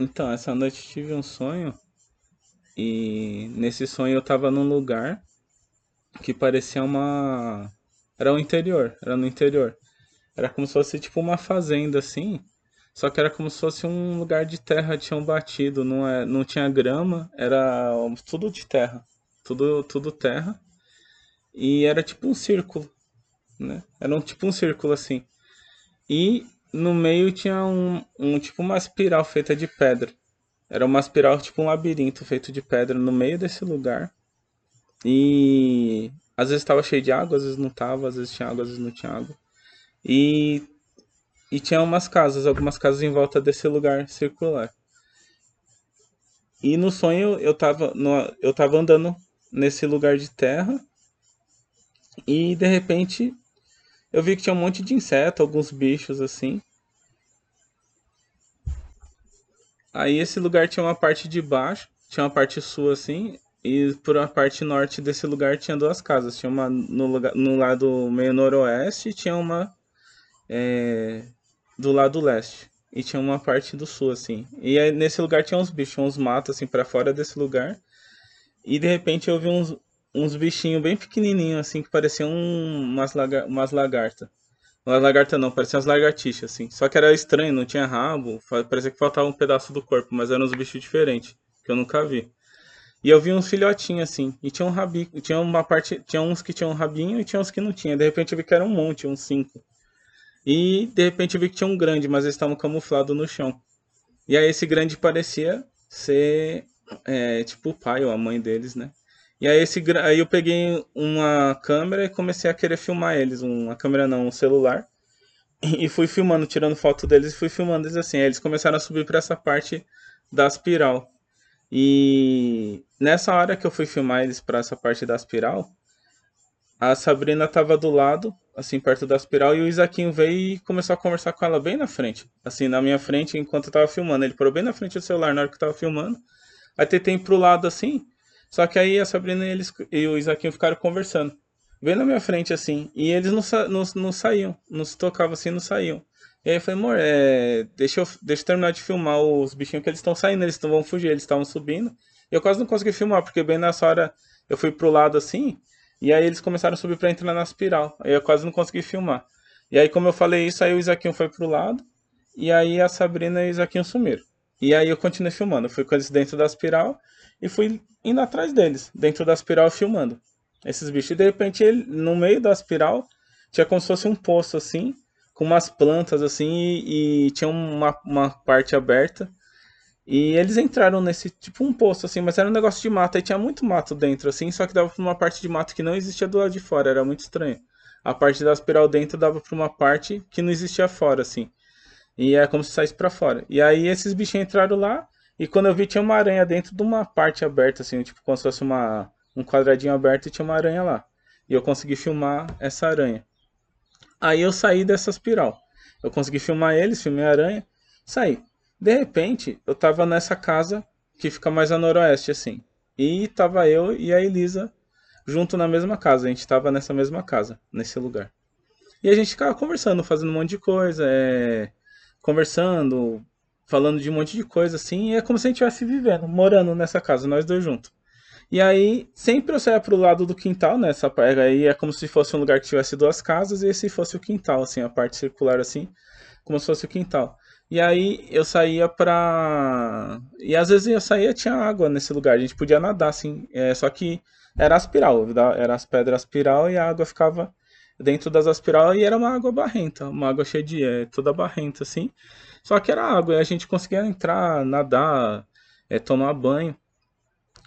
Então, essa noite eu tive um sonho e nesse sonho eu tava num lugar que parecia uma. Era o interior, era no interior. Era como se fosse tipo uma fazenda assim, só que era como se fosse um lugar de terra tinham batido, não, é, não tinha grama, era tudo de terra, tudo, tudo terra. E era tipo um círculo, né? Era um, tipo um círculo assim. E no meio tinha um, um tipo uma espiral feita de pedra. Era uma espiral tipo um labirinto feito de pedra no meio desse lugar. E às vezes estava cheio de água, às vezes não estava, às vezes tinha água, às vezes não tinha água. E, e tinha umas casas, algumas casas em volta desse lugar circular. E no sonho eu tava, no, eu tava andando nesse lugar de terra e de repente eu vi que tinha um monte de inseto, alguns bichos assim. Aí esse lugar tinha uma parte de baixo, tinha uma parte sul assim, e por a parte norte desse lugar tinha duas casas. Tinha uma no, lugar, no lado meio noroeste e tinha uma é, do lado leste. E tinha uma parte do sul, assim. E aí, nesse lugar tinha uns bichos, uns matos, assim, para fora desse lugar. E de repente eu vi uns, uns bichinhos bem pequenininhos, assim, que pareciam umas, lagar, umas lagartas. Não lagarta não, pareciam umas lagartixas, assim. Só que era estranho, não tinha rabo, parecia que faltava um pedaço do corpo, mas eram uns bichos diferentes, que eu nunca vi. E eu vi uns filhotinhos assim, e tinha um rabinho, tinha uma parte, tinha uns que tinham um rabinho e tinha uns que não tinha. De repente eu vi que era um monte, uns cinco. E de repente eu vi que tinha um grande, mas eles estavam camuflados no chão. E aí esse grande parecia ser é, tipo o pai ou a mãe deles, né? E aí, esse, aí eu peguei uma câmera e comecei a querer filmar eles. Uma câmera não, um celular. E fui filmando, tirando foto deles e fui filmando eles assim. Aí eles começaram a subir para essa parte da espiral. E nessa hora que eu fui filmar eles para essa parte da espiral, a Sabrina estava do lado, assim, perto da espiral, e o Isaquinho veio e começou a conversar com ela bem na frente. Assim, na minha frente, enquanto eu tava filmando. Ele parou bem na frente do celular na hora que eu tava filmando. Aí tentei pro lado assim, só que aí a Sabrina e, eles, e o Isaquinho ficaram conversando. Bem na minha frente, assim. E eles não, não, não saíam. Não se tocavam assim, não saíam. E aí eu falei, amor, é... deixa, eu, deixa eu terminar de filmar os bichinhos que eles estão saindo, eles não vão fugir, eles estavam subindo. E eu quase não consegui filmar, porque bem nessa hora eu fui pro lado assim, e aí eles começaram a subir para entrar na espiral. Aí eu quase não consegui filmar. E aí, como eu falei isso, aí o Isaquinho foi pro lado, e aí a Sabrina e o Isaquinho sumiram. E aí eu continuei filmando. Eu fui com eles dentro da espiral e fui indo atrás deles, dentro da espiral filmando. Esses bichos. E de repente, ele, no meio da espiral, tinha como se fosse um poço assim, com umas plantas assim, e, e tinha uma, uma parte aberta. E eles entraram nesse, tipo um poço assim, mas era um negócio de mato, e tinha muito mato dentro assim, só que dava pra uma parte de mato que não existia do lado de fora, era muito estranho. A parte da espiral dentro dava pra uma parte que não existia fora, assim. E é como se saísse para fora. E aí esses bichinhos entraram lá, e quando eu vi tinha uma aranha dentro de uma parte aberta, assim, tipo como se fosse uma, um quadradinho aberto e tinha uma aranha lá. E eu consegui filmar essa aranha. Aí eu saí dessa espiral. Eu consegui filmar eles, filmei a aranha, saí. De repente, eu tava nessa casa que fica mais a noroeste, assim. E tava eu e a Elisa junto na mesma casa. A gente tava nessa mesma casa, nesse lugar. E a gente ficava conversando, fazendo um monte de coisa, é... conversando, falando de um monte de coisa, assim. E é como se a gente estivesse vivendo, morando nessa casa, nós dois juntos. E aí, sempre eu saía pro lado do quintal, né? Essa aí é como se fosse um lugar que tivesse duas casas e esse fosse o quintal, assim, a parte circular, assim, como se fosse o quintal. E aí eu saía pra. E às vezes eu saía tinha água nesse lugar, a gente podia nadar, assim. É, só que era aspiral, era as pedras aspiral e a água ficava dentro das aspiral e era uma água barrenta, uma água cheia de. É, toda barrenta, assim. Só que era água e a gente conseguia entrar, nadar, é, tomar banho.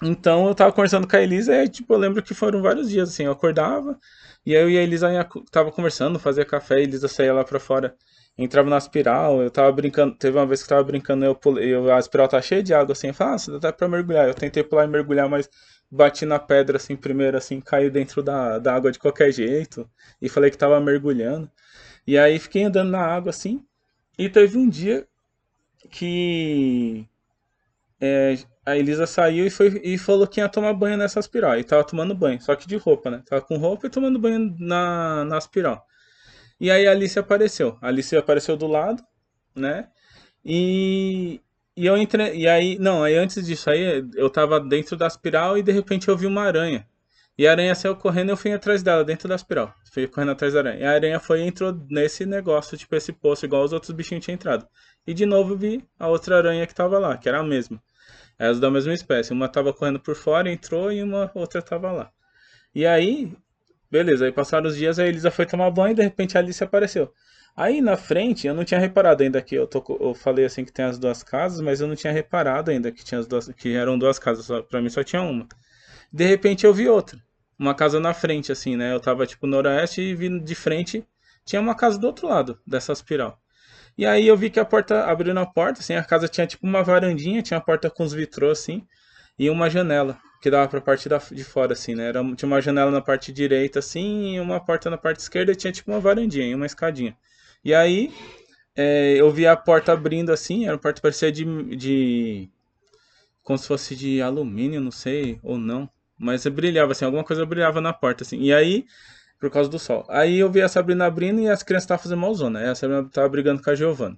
Então eu tava conversando com a Elisa e tipo, eu lembro que foram vários dias assim, eu acordava e eu e a Elisa tava conversando, fazia café, a Elisa saía lá pra fora, entrava na espiral, eu tava brincando, teve uma vez que eu tava brincando, eu pulei, eu, a espiral tá cheia de água assim, eu falei, ah, dá pra mergulhar. Eu tentei pular e mergulhar, mas bati na pedra assim primeiro, assim, caiu dentro da, da água de qualquer jeito e falei que tava mergulhando. E aí fiquei andando na água assim, e teve um dia que é, a Elisa saiu e, foi, e falou que ia tomar banho nessa espiral. E tava tomando banho, só que de roupa, né? Tava com roupa e tomando banho na, na espiral. E aí a Alice apareceu. A Alice apareceu do lado, né? E, E eu entrei. E aí. Não, aí antes disso aí, eu tava dentro da espiral e de repente eu vi uma aranha. E a aranha saiu correndo e eu fui atrás dela, dentro da espiral. Fui correndo atrás da aranha. E a aranha foi e entrou nesse negócio, tipo esse poço, igual os outros bichinhos tinham entrado. E de novo vi a outra aranha que tava lá, que era a mesma. Elas da mesma espécie. Uma tava correndo por fora, entrou e uma outra tava lá. E aí, beleza, aí passaram os dias, a Elisa foi tomar banho e de repente a Alice apareceu. Aí na frente, eu não tinha reparado ainda que eu, tô, eu falei assim que tem as duas casas, mas eu não tinha reparado ainda que tinha as duas, que eram duas casas, só, pra mim só tinha uma. De repente eu vi outra, uma casa na frente assim, né? Eu tava tipo no noroeste e vi de frente tinha uma casa do outro lado dessa espiral. E aí eu vi que a porta abriu na porta, assim, a casa tinha tipo uma varandinha, tinha a porta com os vitrôs assim, e uma janela que dava pra parte da, de fora, assim, né? Era, tinha uma janela na parte direita, assim, e uma porta na parte esquerda, e tinha tipo uma varandinha e uma escadinha. E aí é, eu vi a porta abrindo assim, era uma porta parecia de, de. como se fosse de alumínio, não sei, ou não. Mas brilhava assim, alguma coisa brilhava na porta, assim. E aí, por causa do sol. Aí eu vi a Sabrina abrindo e as crianças estavam fazendo malzona. Aí a Sabrina estava brigando com a Giovana.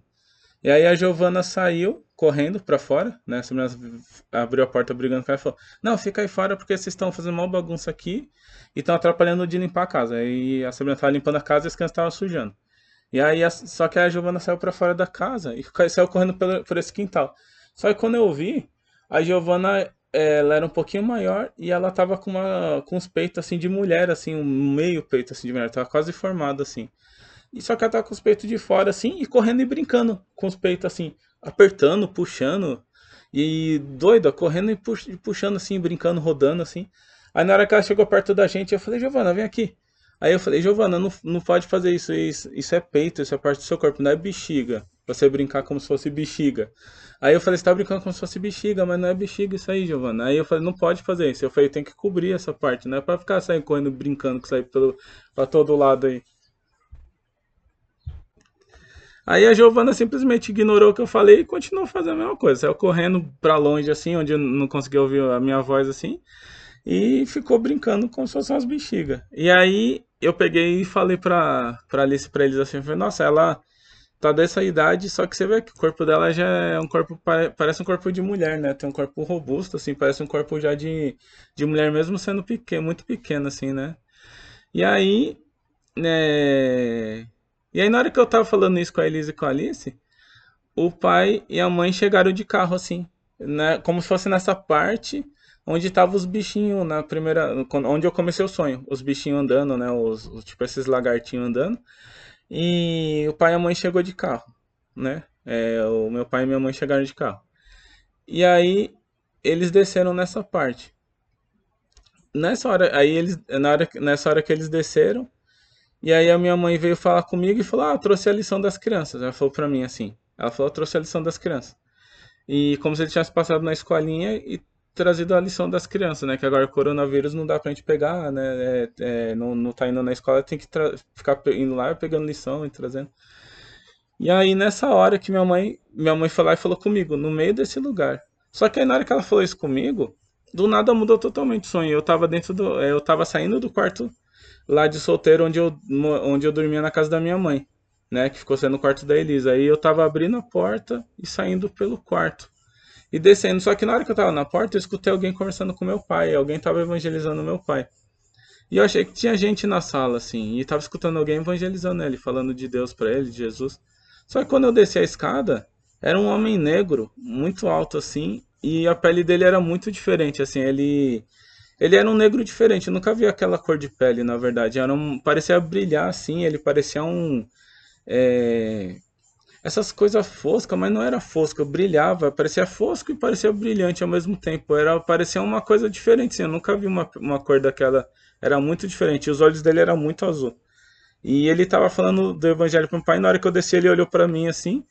E aí a Giovana saiu correndo para fora, né? A Sabrina abriu a porta brigando com ela e falou: Não, fica aí fora porque vocês estão fazendo mal bagunça aqui e estão atrapalhando de limpar a casa. Aí a Sabrina estava limpando a casa e as crianças estavam sujando. E aí, só que a Giovana saiu para fora da casa e saiu correndo por esse quintal. Só que quando eu vi, a Giovana ela era um pouquinho maior e ela tava com, uma, com os peitos assim de mulher, assim, um meio peito assim de mulher, tava quase formada assim. E só que ela tava com os peitos de fora assim e correndo e brincando com os peitos assim, apertando, puxando e doida, correndo e puxando assim, brincando, rodando assim. Aí na hora que ela chegou perto da gente, eu falei: "Giovana, vem aqui". Aí eu falei, Giovana, não, não pode fazer isso, isso, isso é peito, isso é parte do seu corpo, não é bexiga. Você brincar como se fosse bexiga. Aí eu falei, você tá brincando como se fosse bexiga, mas não é bexiga isso aí, Giovana. Aí eu falei, não pode fazer isso. Eu falei, tem que cobrir essa parte, não é pra ficar saindo correndo, brincando com isso aí pelo, pra todo lado aí. Aí a Giovana simplesmente ignorou o que eu falei e continuou fazendo a mesma coisa. Saiu correndo pra longe, assim, onde eu não conseguia ouvir a minha voz, assim. E ficou brincando como se fossem umas bexigas. E aí eu peguei e falei pra, pra Alice, pra eles assim, falei, nossa, ela tá dessa idade, só que você vê que o corpo dela já é um corpo, parece um corpo de mulher, né? Tem um corpo robusto, assim, parece um corpo já de, de mulher, mesmo sendo pequeno, muito pequeno, assim, né? E aí, né? E aí na hora que eu tava falando isso com a Elise e com a Alice, o pai e a mãe chegaram de carro, assim, né? Como se fosse nessa parte onde estavam os bichinhos na primeira, onde eu comecei o sonho, os bichinhos andando, né, os, os, tipo esses lagartinhos andando. E o pai e a mãe chegou de carro, né? É, o meu pai e minha mãe chegaram de carro. E aí eles desceram nessa parte. Nessa hora, aí eles na hora, nessa hora que eles desceram, e aí a minha mãe veio falar comigo e falou: "Ah, trouxe a lição das crianças". Ela falou para mim assim. Ela falou: "Trouxe a lição das crianças". E como se ele tivesse passado na escolinha e trazido a lição das crianças, né? Que agora o coronavírus não dá pra gente pegar, né? É, é, não, não tá indo na escola, tem que ficar indo lá pegando lição e trazendo. E aí nessa hora que minha mãe, minha mãe foi lá e falou comigo, no meio desse lugar. Só que aí na hora que ela falou isso comigo, do nada mudou totalmente o sonho. Eu tava dentro do, eu tava saindo do quarto lá de solteiro onde eu, onde eu dormia na casa da minha mãe, né? Que ficou sendo o quarto da Elisa. Aí eu tava abrindo a porta e saindo pelo quarto e descendo. Só que na hora que eu tava na porta, eu escutei alguém conversando com meu pai. Alguém tava evangelizando meu pai. E eu achei que tinha gente na sala, assim, e tava escutando alguém evangelizando ele, falando de Deus para ele, de Jesus. Só que quando eu desci a escada, era um homem negro, muito alto, assim, e a pele dele era muito diferente, assim, ele... Ele era um negro diferente, eu nunca vi aquela cor de pele, na verdade. Era um, parecia brilhar, assim, ele parecia um... É, essas coisas foscas, mas não era fosca, brilhava, parecia fosco e parecia brilhante ao mesmo tempo. Era parecia uma coisa diferente, assim, eu nunca vi uma, uma cor daquela, era muito diferente. Os olhos dele eram muito azul. E ele estava falando do evangelho para o pai, na hora que eu desci ele olhou para mim assim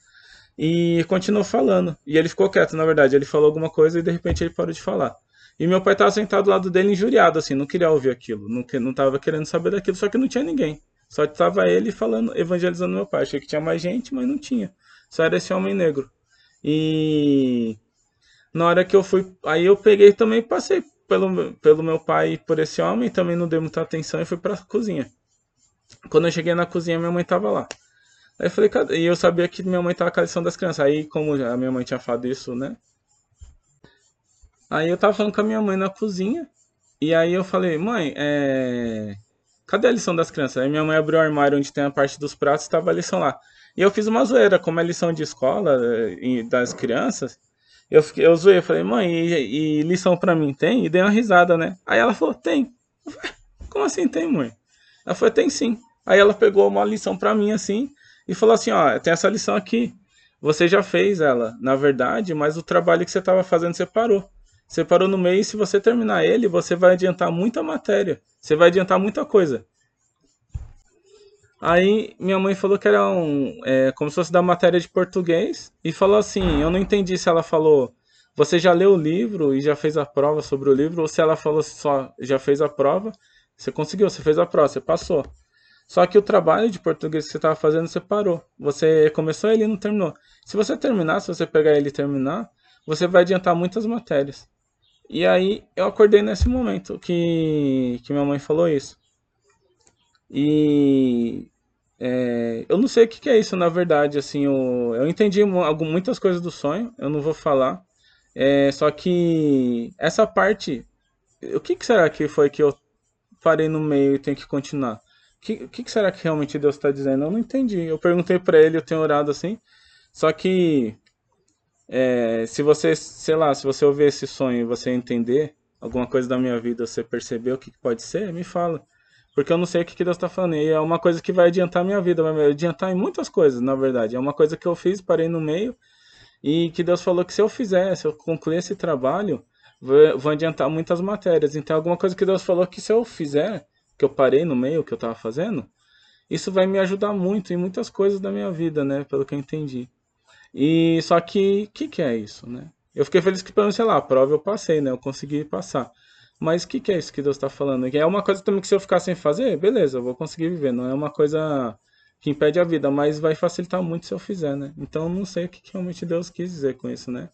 e continuou falando. E ele ficou quieto, na verdade, ele falou alguma coisa e de repente ele parou de falar. E meu pai estava sentado do lado dele injuriado assim, não queria ouvir aquilo, não não estava querendo saber daquilo, só que não tinha ninguém. Só estava ele falando, evangelizando meu pai. Achei que tinha mais gente, mas não tinha. Só era esse homem negro. E na hora que eu fui, aí eu peguei também passei pelo, pelo meu pai por esse homem, também não dei muita atenção e fui para a cozinha. Quando eu cheguei na cozinha, minha mãe estava lá. Aí eu falei, cadê? E eu sabia que minha mãe tava com a lição das crianças. Aí, como a minha mãe tinha falado isso, né? Aí eu tava falando com a minha mãe na cozinha. E aí eu falei, mãe, é... cadê a lição das crianças? Aí minha mãe abriu o armário onde tem a parte dos pratos e tava a lição lá. E eu fiz uma zoeira, como é lição de escola eh, das crianças. Eu, fiquei, eu zoei, eu falei, mãe, e, e lição pra mim tem? E dei uma risada, né? Aí ela falou, tem. Falei, como assim tem, mãe? Ela falou, tem sim. Aí ela pegou uma lição pra mim assim e falou assim, ó, tem essa lição aqui. Você já fez ela, na verdade, mas o trabalho que você estava fazendo você parou. Você parou no meio e se você terminar ele, você vai adiantar muita matéria. Você vai adiantar muita coisa. Aí minha mãe falou que era um, é, como se fosse da matéria de português e falou assim, eu não entendi se ela falou, você já leu o livro e já fez a prova sobre o livro ou se ela falou só, já fez a prova, você conseguiu, você fez a prova, você passou. Só que o trabalho de português que você estava fazendo, você parou. Você começou ele e não terminou. Se você terminar, se você pegar ele e terminar, você vai adiantar muitas matérias. E aí eu acordei nesse momento que, que minha mãe falou isso. E é, eu não sei o que, que, é isso, na verdade. Assim, eu, eu entendi muitas coisas do sonho, eu não vou falar. É, só que essa parte, o que, que, será que foi que eu parei no meio e tenho que continuar? O que, que, será que realmente Deus está dizendo? Eu não entendi. Eu perguntei para ele, eu tenho orado assim. Só que é, se você, sei lá, se você ouvir esse sonho e você entender alguma coisa da minha vida, você perceber o que pode ser, me fala. Porque eu não sei o que, Deus está falando. E é uma coisa que vai adiantar a minha vida, vai adiantar em muitas coisas, na verdade. É uma coisa que eu fiz, parei no meio, e que Deus falou que se eu fizer, se eu concluir esse trabalho, vou adiantar muitas matérias. Então, alguma coisa que Deus falou que se eu fizer, que eu parei no meio, que eu estava fazendo, isso vai me ajudar muito em muitas coisas da minha vida, né? Pelo que eu entendi. E só que, o que, que é isso, né? Eu fiquei feliz que, sei lá, a prova eu passei, né? Eu consegui passar. Mas o que, que é isso que Deus está falando? É uma coisa também que se eu ficar sem fazer, beleza, eu vou conseguir viver. Não é uma coisa que impede a vida, mas vai facilitar muito se eu fizer, né? Então não sei o que, que realmente Deus quis dizer com isso, né?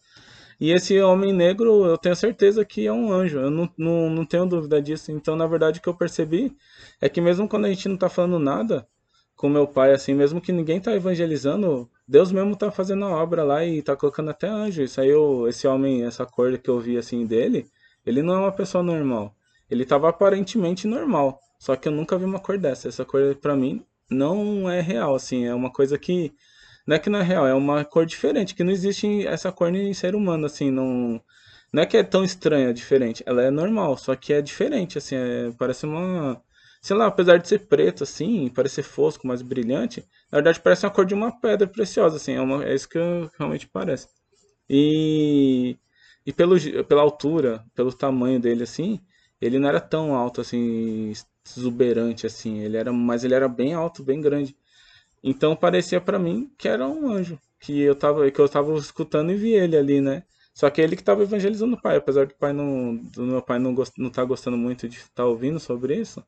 E esse homem negro, eu tenho certeza que é um anjo, eu não, não, não tenho dúvida disso. Então, na verdade, o que eu percebi é que mesmo quando a gente não está falando nada com meu pai, assim, mesmo que ninguém está evangelizando, Deus mesmo está fazendo a obra lá e está colocando até anjo. Isso aí, eu, esse homem, essa cor que eu vi, assim, dele, ele não é uma pessoa normal. Ele estava aparentemente normal. Só que eu nunca vi uma cor dessa. Essa cor, para mim, não é real, assim. É uma coisa que. Não é que não é real, é uma cor diferente. Que não existe essa cor em ser humano, assim. Não, não é que é tão estranha, diferente. Ela é normal, só que é diferente, assim. É, parece uma. Sei lá, apesar de ser preto, assim, parecer fosco, mais brilhante, na verdade parece uma cor de uma pedra preciosa, assim. É, uma, é isso que realmente parece. E e pelo, pela altura, pelo tamanho dele, assim, ele não era tão alto, assim, exuberante, assim. Ele era, mas ele era bem alto, bem grande. Então parecia para mim que era um anjo, que eu tava, que eu tava escutando e vi ele ali, né? Só que ele que estava evangelizando o pai, apesar do pai não, do meu pai não, gost, não tá gostando muito de estar tá ouvindo sobre isso,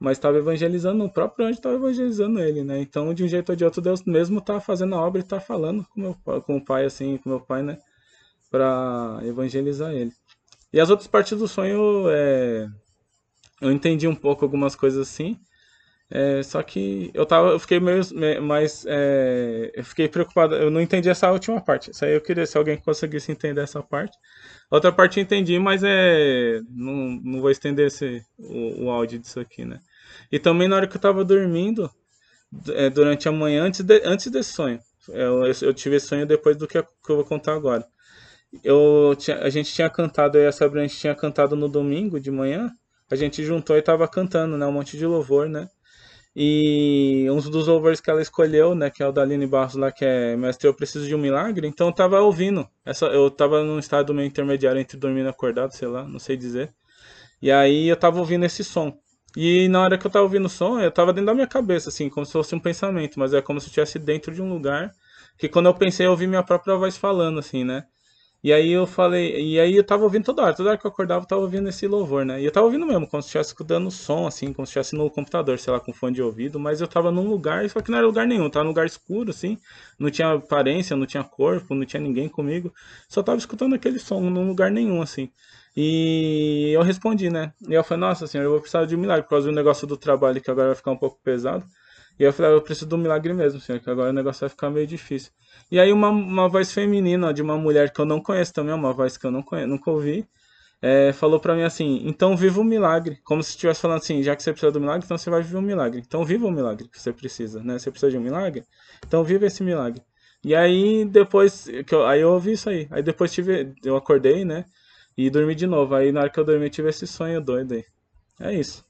mas estava evangelizando, o próprio anjo estava evangelizando ele, né? Então, de um jeito ou de outro, Deus mesmo tá fazendo a obra e tá falando com, meu, com o pai, assim, com meu pai, né? para evangelizar ele. E as outras partes do sonho, é, eu entendi um pouco algumas coisas assim, é, só que eu tava, eu fiquei meio mais, é, eu fiquei preocupado, eu não entendi essa última parte. Isso aí eu queria se alguém conseguisse entender essa parte. Outra parte eu entendi, mas é, não, não vou estender esse, o, o áudio disso aqui, né? E também na hora que eu tava dormindo, é, durante a manhã, antes, de, antes desse sonho, eu, eu tive sonho depois do que, que eu vou contar agora. Eu a gente tinha cantado, eu e a Sabrina, a gente tinha cantado no domingo de manhã, a gente juntou e tava cantando, né, um monte de louvor, né, e um dos louvores que ela escolheu, né, que é o da Aline Barros lá, que é Mestre, eu preciso de um milagre, então eu tava ouvindo, essa, eu tava num estado meio intermediário entre dormindo e acordado, sei lá, não sei dizer, e aí eu tava ouvindo esse som, e na hora que eu tava ouvindo o som, eu tava dentro da minha cabeça, assim, como se fosse um pensamento, mas é como se eu estivesse dentro de um lugar, que quando eu pensei, eu ouvi minha própria voz falando, assim, né, e aí eu falei, e aí eu tava ouvindo toda hora, toda hora que eu acordava eu tava ouvindo esse louvor, né? E eu tava ouvindo mesmo, como se estivesse escutando som, assim, como se estivesse no computador, sei lá, com fone de ouvido, mas eu tava num lugar, só que não era lugar nenhum, tava num lugar escuro, assim, não tinha aparência, não tinha corpo, não tinha ninguém comigo, só tava escutando aquele som num lugar nenhum, assim. E eu respondi, né? E eu falei, nossa senhora, eu vou precisar de um milagre por causa do negócio do trabalho que agora vai ficar um pouco pesado. E eu falei, ah, eu preciso do milagre mesmo, senhor, que agora o negócio vai ficar meio difícil. E aí uma, uma voz feminina de uma mulher que eu não conheço também, uma voz que eu não conheço, nunca ouvi, é, falou para mim assim, então viva o milagre. Como se estivesse falando assim, já que você precisa do milagre, então você vai viver um milagre. Então viva o milagre que você precisa, né? Você precisa de um milagre? Então viva esse milagre. E aí depois, que eu, aí eu ouvi isso aí. Aí depois tive, eu acordei, né? E dormi de novo. Aí na hora que eu dormi, eu tive esse sonho doido aí. É isso.